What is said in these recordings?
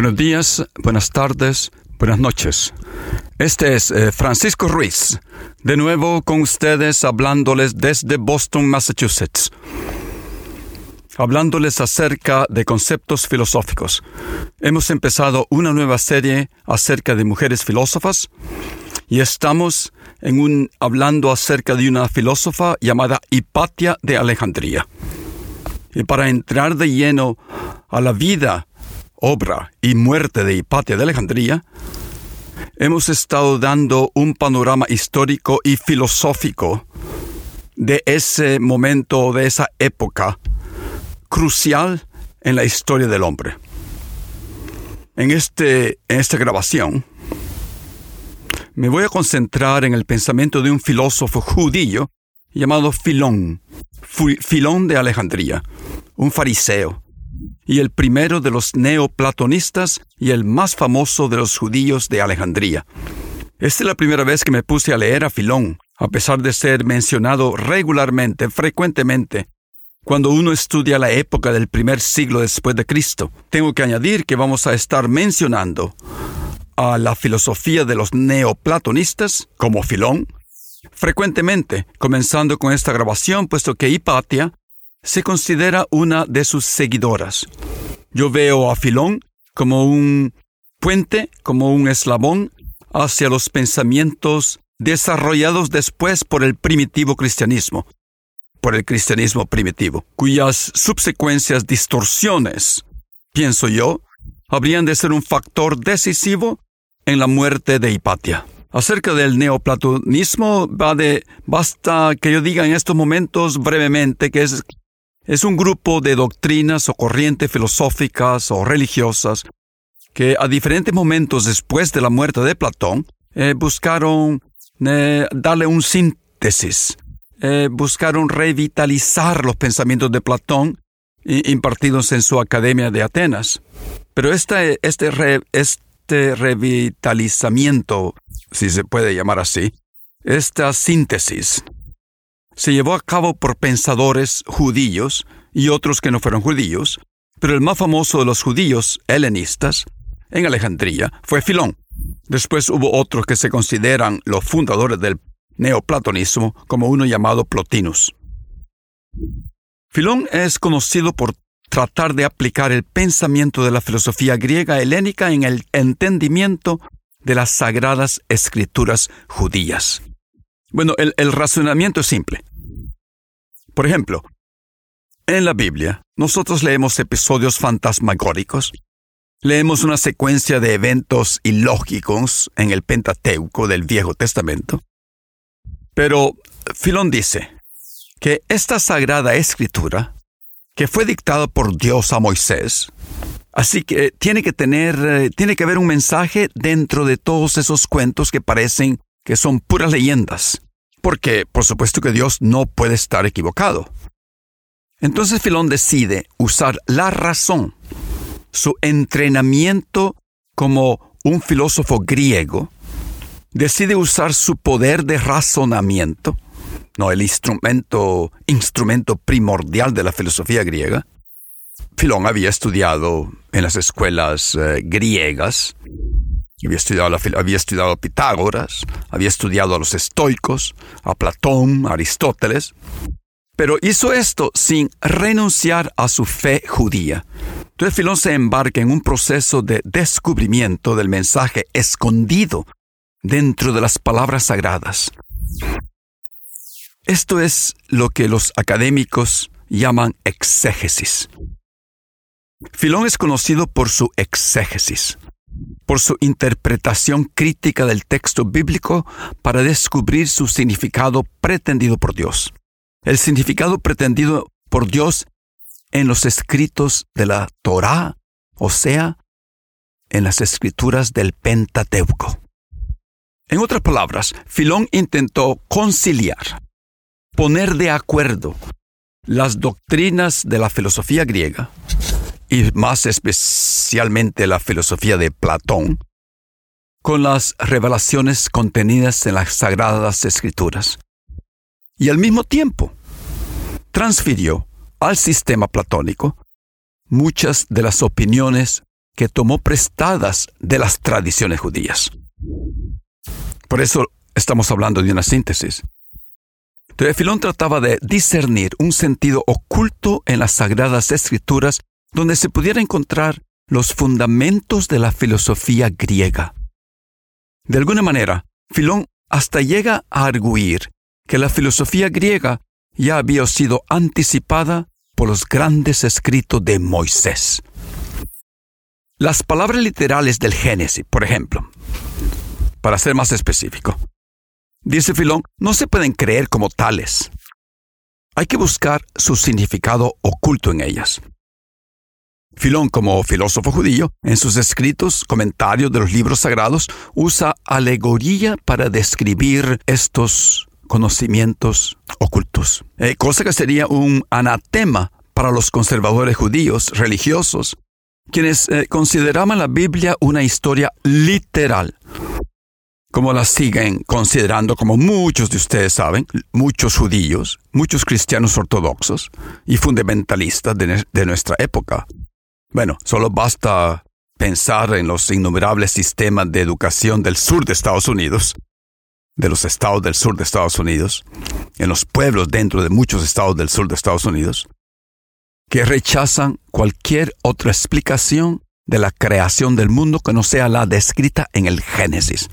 Buenos días, buenas tardes, buenas noches. Este es eh, Francisco Ruiz, de nuevo con ustedes hablándoles desde Boston, Massachusetts, hablándoles acerca de conceptos filosóficos. Hemos empezado una nueva serie acerca de mujeres filósofas y estamos en un, hablando acerca de una filósofa llamada Hipatia de Alejandría. Y para entrar de lleno a la vida obra y muerte de Hipatia de Alejandría, hemos estado dando un panorama histórico y filosófico de ese momento, de esa época crucial en la historia del hombre. En, este, en esta grabación me voy a concentrar en el pensamiento de un filósofo judío llamado Filón, Filón de Alejandría, un fariseo, y el primero de los neoplatonistas y el más famoso de los judíos de Alejandría. Esta es la primera vez que me puse a leer a Filón, a pesar de ser mencionado regularmente, frecuentemente, cuando uno estudia la época del primer siglo después de Cristo. Tengo que añadir que vamos a estar mencionando a la filosofía de los neoplatonistas, como Filón, frecuentemente, comenzando con esta grabación, puesto que Hipatia se considera una de sus seguidoras. Yo veo a Filón como un puente, como un eslabón hacia los pensamientos desarrollados después por el primitivo cristianismo, por el cristianismo primitivo, cuyas subsecuencias distorsiones, pienso yo, habrían de ser un factor decisivo en la muerte de Hipatia. Acerca del neoplatonismo, va de, basta que yo diga en estos momentos brevemente que es es un grupo de doctrinas o corrientes filosóficas o religiosas que a diferentes momentos después de la muerte de Platón eh, buscaron eh, darle un síntesis, eh, buscaron revitalizar los pensamientos de Platón impartidos en su Academia de Atenas. Pero este, este, este revitalizamiento, si se puede llamar así, esta síntesis, se llevó a cabo por pensadores judíos y otros que no fueron judíos, pero el más famoso de los judíos helenistas en Alejandría fue Filón. Después hubo otros que se consideran los fundadores del neoplatonismo, como uno llamado Plotinus. Filón es conocido por tratar de aplicar el pensamiento de la filosofía griega helénica en el entendimiento de las sagradas escrituras judías. Bueno, el, razonamiento es simple. Por ejemplo, en la Biblia, nosotros leemos episodios fantasmagóricos, leemos una secuencia de eventos ilógicos en el Pentateuco del Viejo Testamento, pero Filón dice que esta sagrada escritura, que fue dictada por Dios a Moisés, así que tiene que tener, eh, tiene que haber un mensaje dentro de todos esos cuentos que parecen que son puras leyendas porque por supuesto que Dios no puede estar equivocado. Entonces Filón decide usar la razón, su entrenamiento como un filósofo griego, decide usar su poder de razonamiento, no el instrumento, instrumento primordial de la filosofía griega. Filón había estudiado en las escuelas eh, griegas, había estudiado, había estudiado a Pitágoras, había estudiado a los estoicos, a Platón, a Aristóteles, pero hizo esto sin renunciar a su fe judía. Entonces Filón se embarca en un proceso de descubrimiento del mensaje escondido dentro de las palabras sagradas. Esto es lo que los académicos llaman exégesis. Filón es conocido por su exégesis por su interpretación crítica del texto bíblico para descubrir su significado pretendido por Dios. El significado pretendido por Dios en los escritos de la Torá, o sea, en las escrituras del Pentateuco. En otras palabras, Filón intentó conciliar, poner de acuerdo las doctrinas de la filosofía griega y más especialmente la filosofía de Platón, con las revelaciones contenidas en las sagradas escrituras. Y al mismo tiempo, transfirió al sistema platónico muchas de las opiniones que tomó prestadas de las tradiciones judías. Por eso estamos hablando de una síntesis. Filón trataba de discernir un sentido oculto en las sagradas escrituras donde se pudiera encontrar los fundamentos de la filosofía griega. De alguna manera, Filón hasta llega a arguir que la filosofía griega ya había sido anticipada por los grandes escritos de Moisés. Las palabras literales del Génesis, por ejemplo, para ser más específico, dice Filón, no se pueden creer como tales. Hay que buscar su significado oculto en ellas. Filón, como filósofo judío, en sus escritos, comentarios de los libros sagrados, usa alegoría para describir estos conocimientos ocultos, eh, cosa que sería un anatema para los conservadores judíos religiosos, quienes eh, consideraban la Biblia una historia literal, como la siguen considerando, como muchos de ustedes saben, muchos judíos, muchos cristianos ortodoxos y fundamentalistas de nuestra época. Bueno, solo basta pensar en los innumerables sistemas de educación del sur de Estados Unidos, de los estados del sur de Estados Unidos, en los pueblos dentro de muchos estados del sur de Estados Unidos, que rechazan cualquier otra explicación de la creación del mundo que no sea la descrita en el Génesis.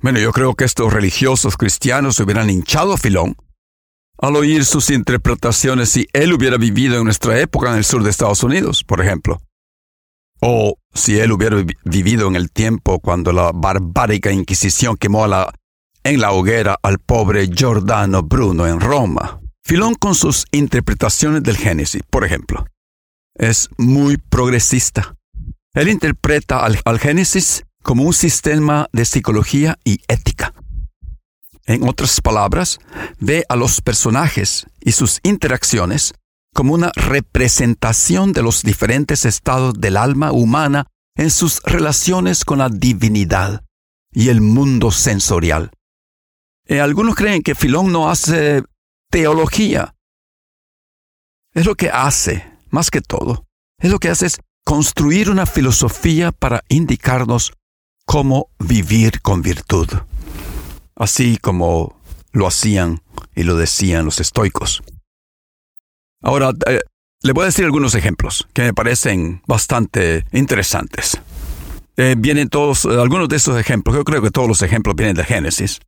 Bueno, yo creo que estos religiosos cristianos hubieran hinchado a Filón al oír sus interpretaciones si él hubiera vivido en nuestra época en el sur de Estados Unidos, por ejemplo. O si él hubiera vivido en el tiempo cuando la barbárica Inquisición quemó en la hoguera al pobre Giordano Bruno en Roma. Filón con sus interpretaciones del Génesis, por ejemplo, es muy progresista. Él interpreta al Génesis como un sistema de psicología y ética. En otras palabras, ve a los personajes y sus interacciones como una representación de los diferentes estados del alma humana en sus relaciones con la divinidad y el mundo sensorial. Eh, algunos creen que Filón no hace teología. Es lo que hace, más que todo. Es lo que hace es construir una filosofía para indicarnos cómo vivir con virtud así como lo hacían y lo decían los estoicos. Ahora, eh, le voy a decir algunos ejemplos que me parecen bastante interesantes. Eh, vienen todos, eh, algunos de esos ejemplos, yo creo que todos los ejemplos vienen de Génesis.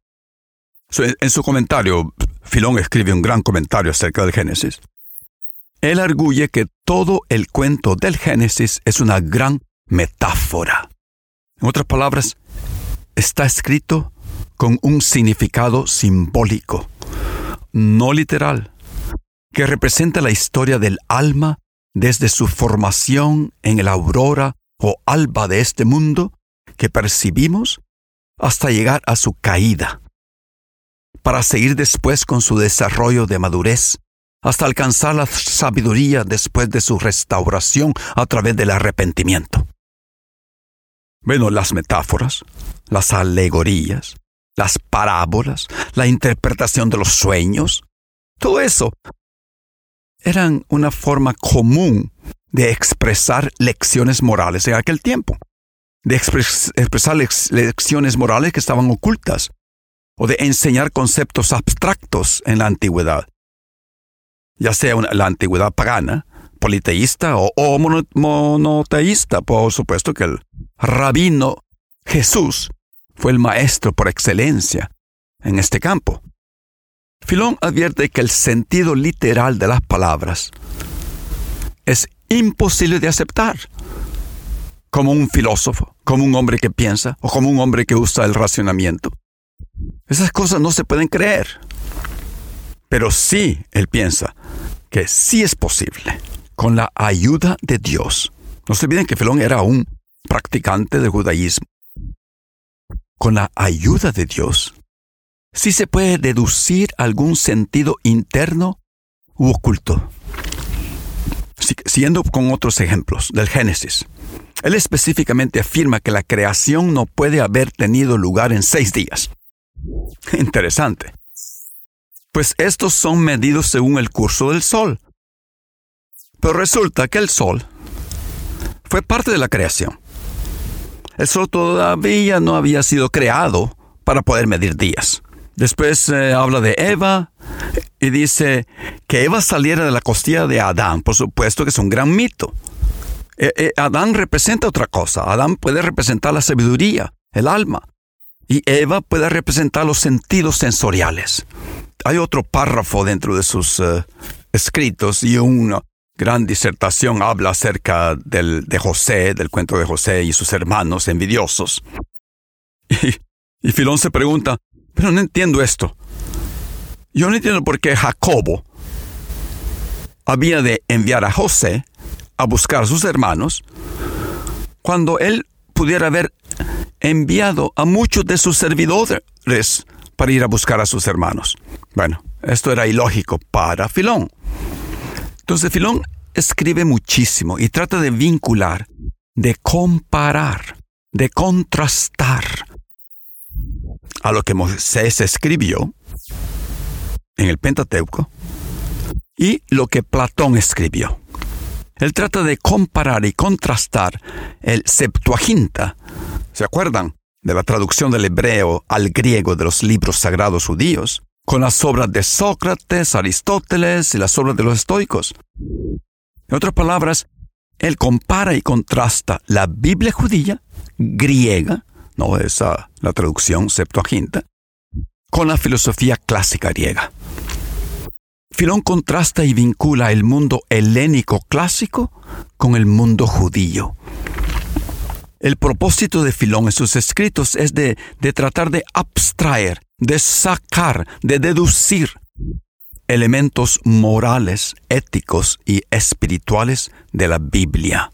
en su comentario, Filón escribe un gran comentario acerca del Génesis. Él arguye que todo el cuento del Génesis es una gran metáfora. En otras palabras, está escrito con un significado simbólico, no literal, que representa la historia del alma desde su formación en el aurora o alba de este mundo que percibimos hasta llegar a su caída, para seguir después con su desarrollo de madurez, hasta alcanzar la sabiduría después de su restauración a través del arrepentimiento. Bueno, las metáforas, las alegorías, las parábolas, la interpretación de los sueños, todo eso eran una forma común de expresar lecciones morales en aquel tiempo, de expresar lecciones morales que estaban ocultas, o de enseñar conceptos abstractos en la antigüedad, ya sea la antigüedad pagana, politeísta o, monoteísta, por supuesto que el rabino Jesús fue el maestro por excelencia en este campo. Filón advierte que el sentido literal de las palabras es imposible de aceptar. como un filósofo, como un hombre que piensa o como un hombre que usa el racionamiento. Esas cosas no se pueden creer. Pero sí, él piensa que sí es posible, con la ayuda de Dios. No se olviden que Filón era un practicante del judaísmo. Con la ayuda de Dios, sí se puede deducir algún sentido interno u oculto. Siguiendo con otros ejemplos del Génesis. Él específicamente afirma que la creación no puede haber tenido lugar en seis días. Interesante. Pues estos son medidos según el curso del Sol. Pero resulta que el Sol fue parte de la creación. El Sol todavía no había sido creado para poder medir días. Después eh, habla de Eva y dice que Eva saliera de la costilla de Adán. Por supuesto que es un gran mito. Eh, eh, Adán representa otra cosa. Adán puede representar la sabiduría, el alma. Y Eva puede representar los sentidos sensoriales. Hay otro párrafo dentro de sus escritos y una gran disertación habla acerca del, de José, del cuento de José y sus hermanos envidiosos. Y, y Filón se pregunta, pero no entiendo esto. Yo no entiendo por qué Jacobo había de enviar a José a buscar a sus hermanos cuando él pudiera haber enviado a muchos de sus servidores para ir a buscar a sus hermanos. Bueno, esto era ilógico para Filón. Entonces Filón escribe muchísimo y trata de vincular, de comparar, de contrastar a lo que Moisés escribió en el Pentateuco y lo que Platón escribió. Él trata de comparar y contrastar el Septuaginta, ¿se acuerdan? De la traducción del hebreo al griego de los libros sagrados judíos, con las obras de Sócrates, Aristóteles y las obras de los estoicos. En otras palabras, él compara y contrasta la Biblia judía, griega, no esa la traducción Septuaginta, con la filosofía clásica griega. Filón contrasta y vincula el mundo helénico clásico con el mundo judío. El propósito de Filón en sus escritos es de, de tratar de abstraer, de sacar, de deducir elementos morales, éticos y espirituales de la Biblia.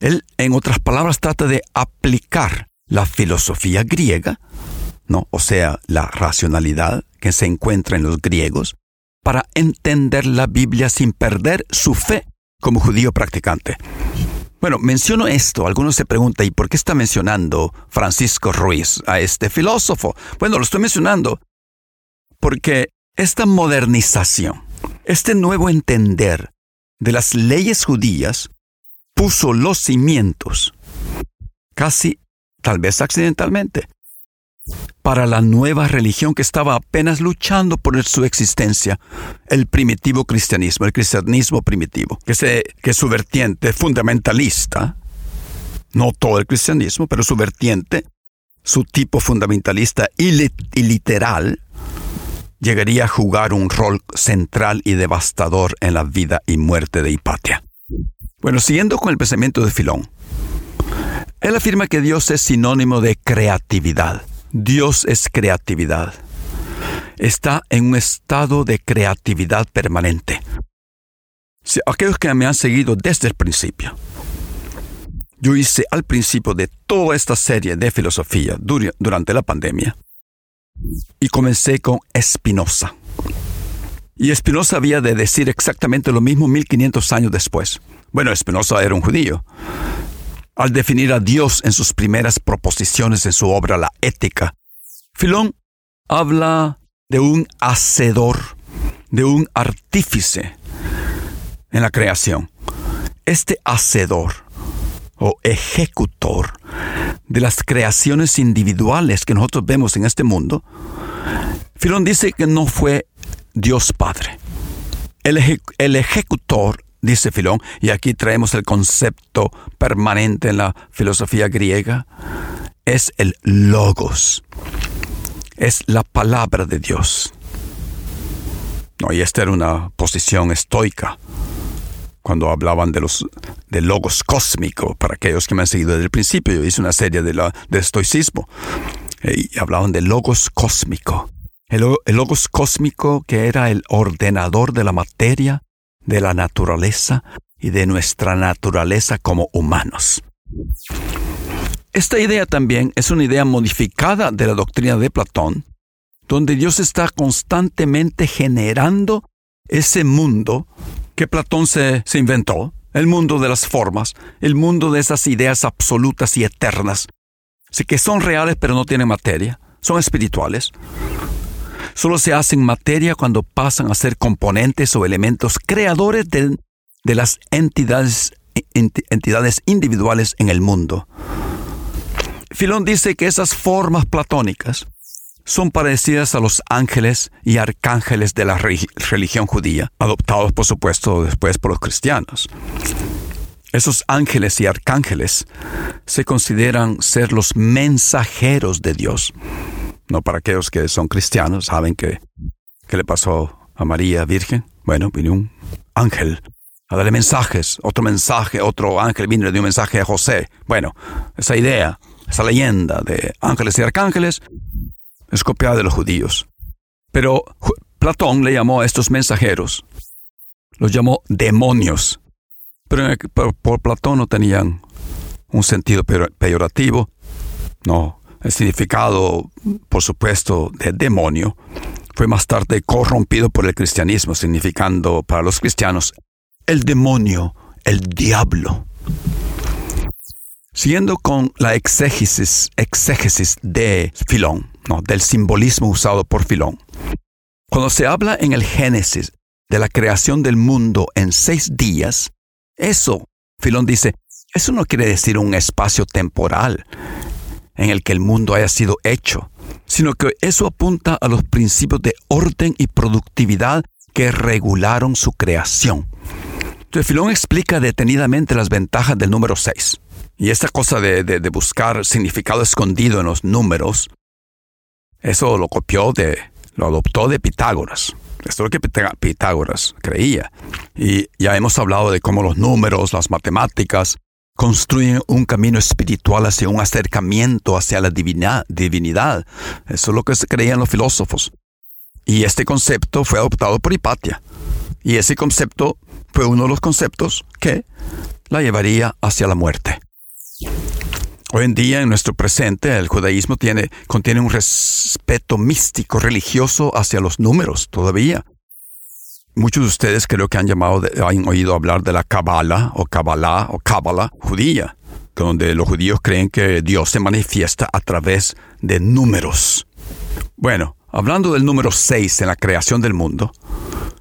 Él, en otras palabras, trata de aplicar la filosofía griega, ¿no? o sea, la racionalidad que se encuentra en los griegos, para entender la Biblia sin perder su fe como judío practicante. Bueno, menciono esto. Algunos se preguntan, ¿y por qué está mencionando Francisco Ruiz a este filósofo? Bueno, lo estoy mencionando porque esta modernización, este nuevo entender de las leyes judías, puso los cimientos, casi tal vez accidentalmente, para la nueva religión que estaba apenas luchando por su existencia, el primitivo cristianismo, el cristianismo primitivo, que, se, que su vertiente fundamentalista, no todo el cristianismo, pero su vertiente, su tipo fundamentalista y, y literal, llegaría a jugar un rol central y devastador en la vida y muerte de Hipatia. Bueno, siguiendo con el pensamiento de Filón, él afirma que Dios es sinónimo de creatividad Dios es creatividad. Está en un estado de creatividad permanente. Si aquellos que me han seguido desde el principio, yo hice al principio de toda esta serie de filosofía durante la pandemia y comencé con Spinoza. Y Spinoza había de decir exactamente lo mismo 1500 años después. Bueno, Spinoza era un judío, al definir a Dios en sus primeras proposiciones en su obra La Ética. Filón habla de un hacedor, de un artífice en la creación. Este hacedor o ejecutor de las creaciones individuales que nosotros vemos en este mundo, Filón dice que no fue Dios Padre. El, el ejecutor dice Filón, y aquí traemos el concepto permanente en la filosofía griega, es el logos, es la palabra de Dios. No, y esta era una posición estoica, cuando hablaban de los de logos cósmico, para aquellos que me han seguido desde el principio, yo hice una serie de, de estoicismo, eh, y hablaban de logos cósmico. El, el logos cósmico que era el ordenador de la materia, de la naturaleza y de nuestra naturaleza como humanos. Esta idea también es una idea modificada de la doctrina de Platón, donde Dios está constantemente generando ese mundo que Platón se, se, inventó, el mundo de las formas, el mundo de esas ideas absolutas y eternas, que son reales pero no tienen materia, son espirituales. Solo se hacen materia cuando pasan a ser componentes o elementos creadores de, de las entidades, entidades individuales en el mundo. Filón dice que esas formas platónicas son parecidas a los ángeles y arcángeles de la religión judía, adoptados por supuesto después por los cristianos. Esos ángeles y arcángeles se consideran ser los mensajeros de Dios. No para aquellos que son cristianos, saben que ¿qué le pasó a María Virgen? Bueno, vino un ángel a darle mensajes, otro mensaje, otro ángel vino y le dio un mensaje a José. Bueno, esa idea, esa leyenda de ángeles y arcángeles es copiada de los judíos. Pero Platón le llamó a estos mensajeros, los llamó demonios. Pero por, Platón no tenían un sentido peyorativo. No, el significado, por supuesto, de demonio fue más tarde corrompido por el cristianismo, significando para los cristianos el demonio, el diablo. Siguiendo con la exégesis, exégesis de Filón, no, del simbolismo usado por Filón. Cuando se habla en el Génesis de la creación del mundo en seis días, eso, Filón dice, eso no quiere decir un espacio temporal en el que el mundo haya sido hecho, sino que eso apunta a los principios de orden y productividad que regularon su creación. Entonces, Filón explica detenidamente las ventajas del número 6. Y esta cosa de, buscar significado escondido en los números, eso lo copió de, lo adoptó de Pitágoras. Esto es lo que Pitágoras creía. Y ya hemos hablado de cómo los números, las matemáticas, construyen un camino espiritual hacia un acercamiento hacia la divinidad. Eso es lo que creían los filósofos. Y este concepto fue adoptado por Hipatia. Y ese concepto fue uno de los conceptos que la llevaría hacia la muerte. Hoy en día, en nuestro presente, el judaísmo tiene, contiene un respeto místico, religioso hacia los números todavía. Muchos de ustedes creo que han llamado, han oído hablar de la Kabbalah o Kabbalah o Kabbalah judía, donde los judíos creen que Dios se manifiesta a través de números. Bueno, hablando del número 6 en la creación del mundo,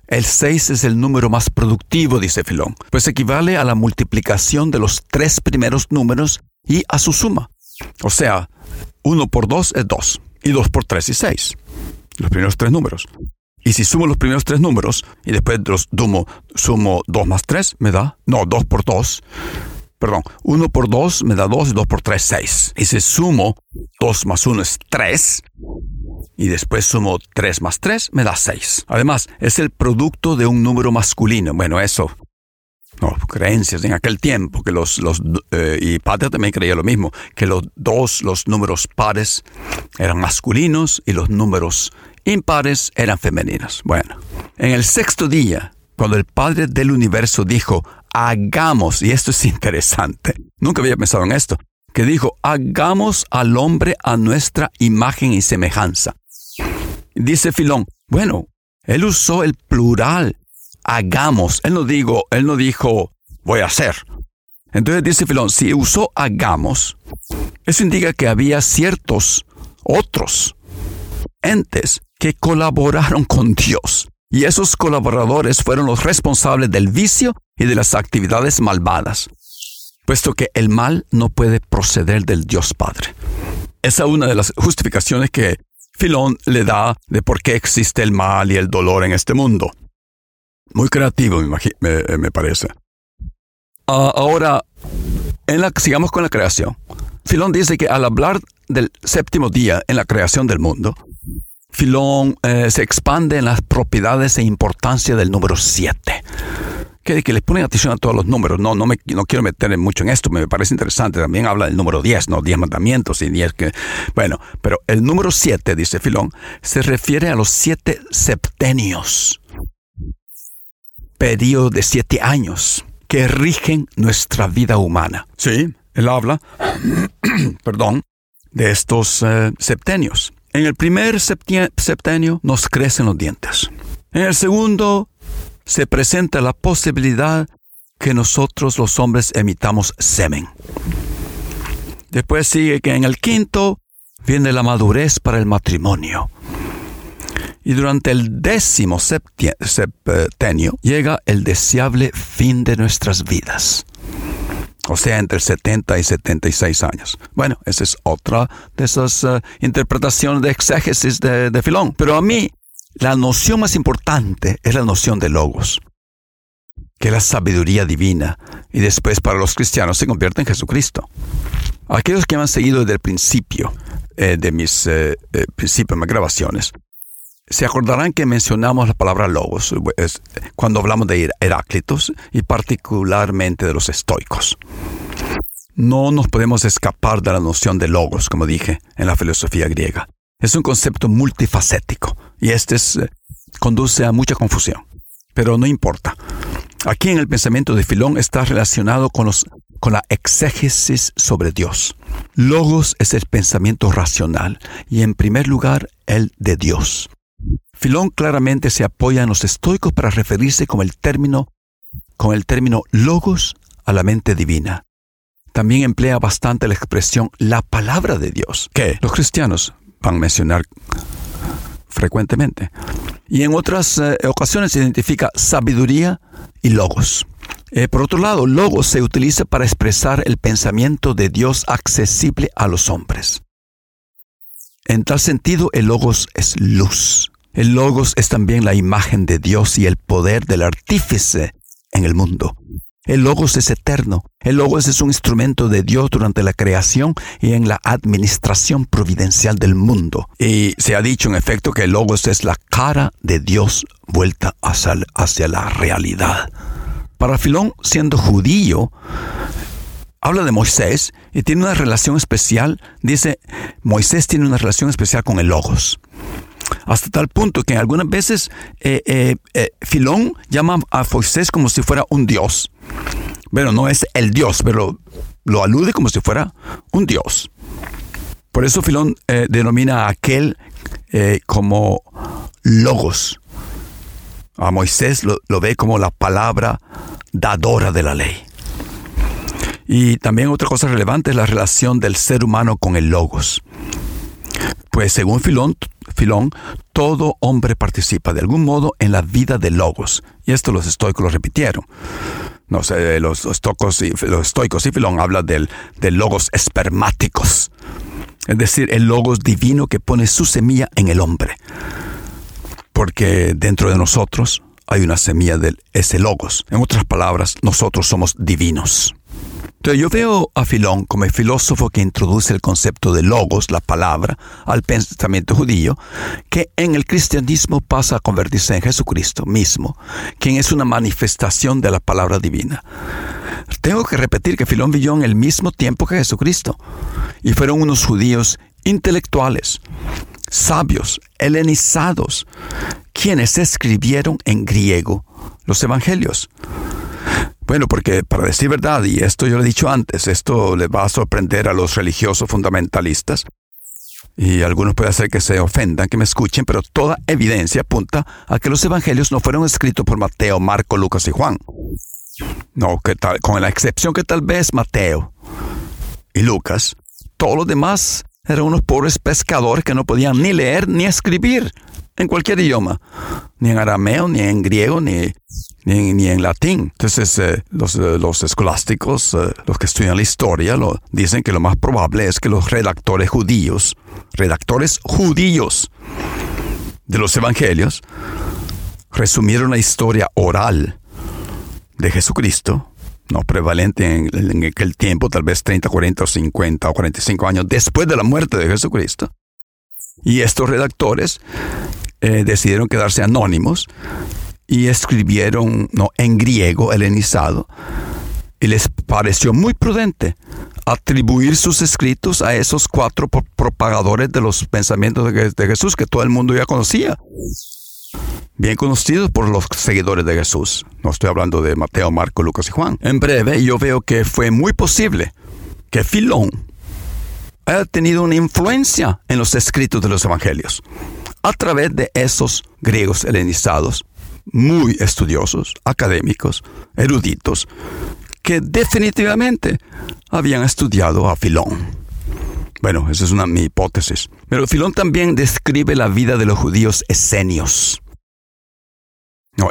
el 6 es el número más productivo, dice Filón, pues equivale a la multiplicación de los tres primeros números y a su suma. O sea, 1 por 2 es 2 y 2 por 3 es 6. Los primeros tres números. Y si sumo los primeros tres números y después los sumo, sumo 2 más 3, me da, no, 2 por 2, perdón, 1 por 2 me da 2 y 2 por 3, 6. Y si sumo 2 más 1 es 3, y después sumo 3 más 3, me da 6. Además, es el producto de un número masculino. Bueno, eso, no, creencias en aquel tiempo, que los, los eh, y Patria también creía lo mismo, que los dos, los números pares eran masculinos y los números impares eran femeninos. Bueno, en el sexto día, cuando el Padre del universo dijo, hagamos, y esto es interesante, nunca había pensado en esto, que dijo, hagamos al hombre a nuestra imagen y semejanza. Dice Filón, bueno, él usó el plural, hagamos. Él no, digo, él no dijo, voy a hacer. Entonces dice Filón, si usó hagamos, eso indica que había ciertos otros entes que colaboraron con Dios. Y esos colaboradores fueron los responsables del vicio y de las actividades malvadas, puesto que el mal no puede proceder del Dios Padre. Esa es una de las justificaciones que Filón le da de por qué existe el mal y el dolor en este mundo. Muy creativo, me, parece. Ah, ahora, en la, sigamos con la creación. Filón dice que al hablar del séptimo día en la creación del mundo, Filón eh, se expande en las propiedades e importancia del número 7. que, que le ponen atención a todos los números. No, no, me, no quiero meter mucho en esto, me parece interesante. También habla del número 10, ¿no? 10 mandamientos y 10 que... Bueno, pero el número 7, dice Filón, se refiere a los siete septenios, periodo de siete años, que rigen nuestra vida humana. Sí, él habla, perdón, de estos eh, septenios. En el primer septenio nos crecen los dientes. En el segundo se presenta la posibilidad que nosotros los hombres emitamos semen. Después sigue que en el quinto viene la madurez para el matrimonio. Y durante el décimo septenio llega el deseable fin de nuestras vidas. O sea, entre 70 y 76 años. Bueno, esa es otra de esas eh, interpretaciones de exégesis de, de Filón. Pero a mí la noción más importante es la noción de logos, que es la sabiduría divina, y después para los cristianos se convierte en Jesucristo. Aquellos que me han seguido desde el principio eh, de mis eh, eh, principios, mis grabaciones, se acordarán que mencionamos la palabra logos cuando hablamos de Heráclitos y particularmente de los estoicos. No nos podemos escapar de la noción de logos, como dije en la filosofía griega. Es un concepto multifacético y este eh, conduce a mucha confusión. Pero no importa. Aquí en el pensamiento de Filón está relacionado con, con la exégesis sobre Dios. Logos es el pensamiento racional y en primer lugar el de Dios. Filón claramente se apoya en los estoicos para referirse con el término, con el término logos a la mente divina. También emplea bastante la expresión la palabra de Dios, que los cristianos van a mencionar frecuentemente. Y en otras eh, ocasiones se identifica sabiduría y logos. Eh, por otro lado, logos se utiliza para expresar el pensamiento de Dios accesible a los hombres. En tal sentido, el logos es luz. El logos es también la imagen de Dios y el poder del artífice en el mundo. El Logos es eterno. El Logos es un instrumento de Dios durante la creación y en la administración providencial del mundo. Y se ha dicho en efecto que el Logos es la cara de Dios vuelta hacia, hacia la realidad. Para Filón, siendo judío, habla de Moisés y tiene una relación especial. Dice, Moisés tiene una relación especial con el Logos hasta tal punto que algunas veces eh, eh, eh, Filón llama a Moisés como si fuera un dios. Pero no es el dios, pero lo alude como si fuera un dios. Por eso Filón denomina a aquel como logos. A Moisés lo, lo ve como la palabra dadora de la ley. Y también otra cosa relevante es la relación del ser humano con el logos. Pues según Filón, todo hombre participa de algún modo en la vida de Logos. Y esto los estoicos lo repitieron. No sé, los, y, estoicos y Filón hablan del, del Logos espermáticos. Es decir, el Logos divino que pone su semilla en el hombre. Porque dentro de nosotros hay una semilla de ese Logos. En otras palabras, nosotros somos divinos yo veo a Filón como el filósofo que introduce el concepto de logos, la palabra, al pensamiento judío, que en el cristianismo pasa a convertirse en Jesucristo mismo, quien es una manifestación de la palabra divina. Tengo que repetir que Filón vivió en el mismo tiempo que Jesucristo, y fueron unos judíos intelectuales, sabios, helenizados, quienes escribieron en griego los evangelios. Bueno, porque para decir verdad, y esto yo lo he dicho antes, esto le va a sorprender a los religiosos fundamentalistas, y algunos puede hacer que se ofendan, que me escuchen, pero toda evidencia apunta a que los evangelios no fueron escritos por Mateo, Marco, Lucas y Juan. No, con la excepción que tal vez Mateo y Lucas, todos los demás eran unos pobres pescadores que no podían ni leer ni escribir en cualquier idioma, ni en arameo, ni en griego, ni ni, en latín. Entonces, eh, los, eh, los, escolásticos, eh, los que estudian la historia, lo, dicen que lo más probable es que los redactores judíos, redactores judíos de los evangelios, resumieron la historia oral de Jesucristo, no prevalente en, en aquel tiempo, tal vez 30, 40 o 50 o 45 años después de la muerte de Jesucristo. Y estos redactores decidieron quedarse anónimos y escribieron no, en griego helenizado y les pareció muy prudente atribuir sus escritos a esos cuatro propagadores de los pensamientos de, Jesús que todo el mundo ya conocía. Bien conocidos por los seguidores de Jesús. No estoy hablando de Mateo, Marco, Lucas y Juan. En breve, yo veo que fue muy posible que Filón haya tenido una influencia en los escritos de los evangelios a través de esos griegos helenizados, muy estudiosos, académicos, eruditos, que definitivamente habían estudiado a Filón. Bueno, esa es una mi hipótesis. Pero Filón también describe la vida de los judíos esenios.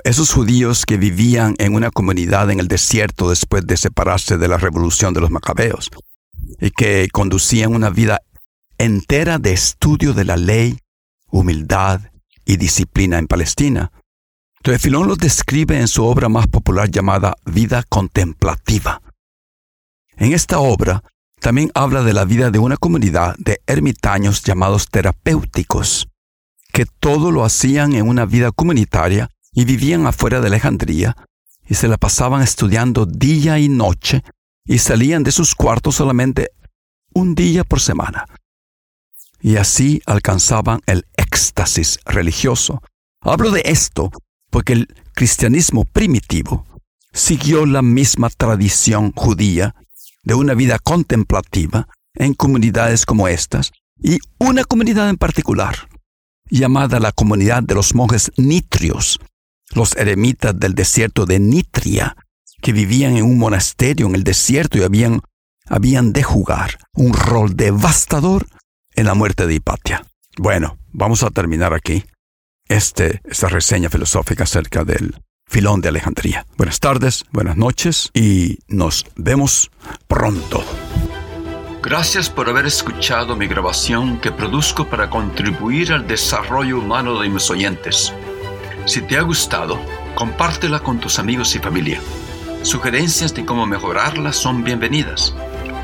Esos judíos que vivían en una comunidad en el desierto después de separarse de la revolución de los macabeos y que conducían una vida entera de estudio de la ley, humildad y disciplina en Palestina. Entonces Filón los describe en su obra más popular llamada Vida Contemplativa. En esta obra también habla de la vida de una comunidad de ermitaños llamados terapéuticos, que todo lo hacían en una vida comunitaria y vivían afuera de Alejandría y se la pasaban estudiando día y noche y salían de sus cuartos solamente un día por semana. Y así alcanzaban el éxtasis religioso. Hablo de esto porque el cristianismo primitivo siguió la misma tradición judía de una vida contemplativa en comunidades como estas y una comunidad en particular, llamada la comunidad de los monjes nitrios, los eremitas del desierto de Nitria, que vivían en un monasterio en el desierto y habían, habían de jugar un rol devastador en la muerte de Hipatia. Bueno, vamos a terminar aquí este, esta reseña filosófica acerca del filón de Alejandría. Buenas tardes, buenas noches y nos vemos pronto. Gracias por haber escuchado mi grabación que produzco para contribuir al desarrollo humano de mis oyentes. Si te ha gustado, compártela con tus amigos y familia. Sugerencias de cómo mejorarla son bienvenidas.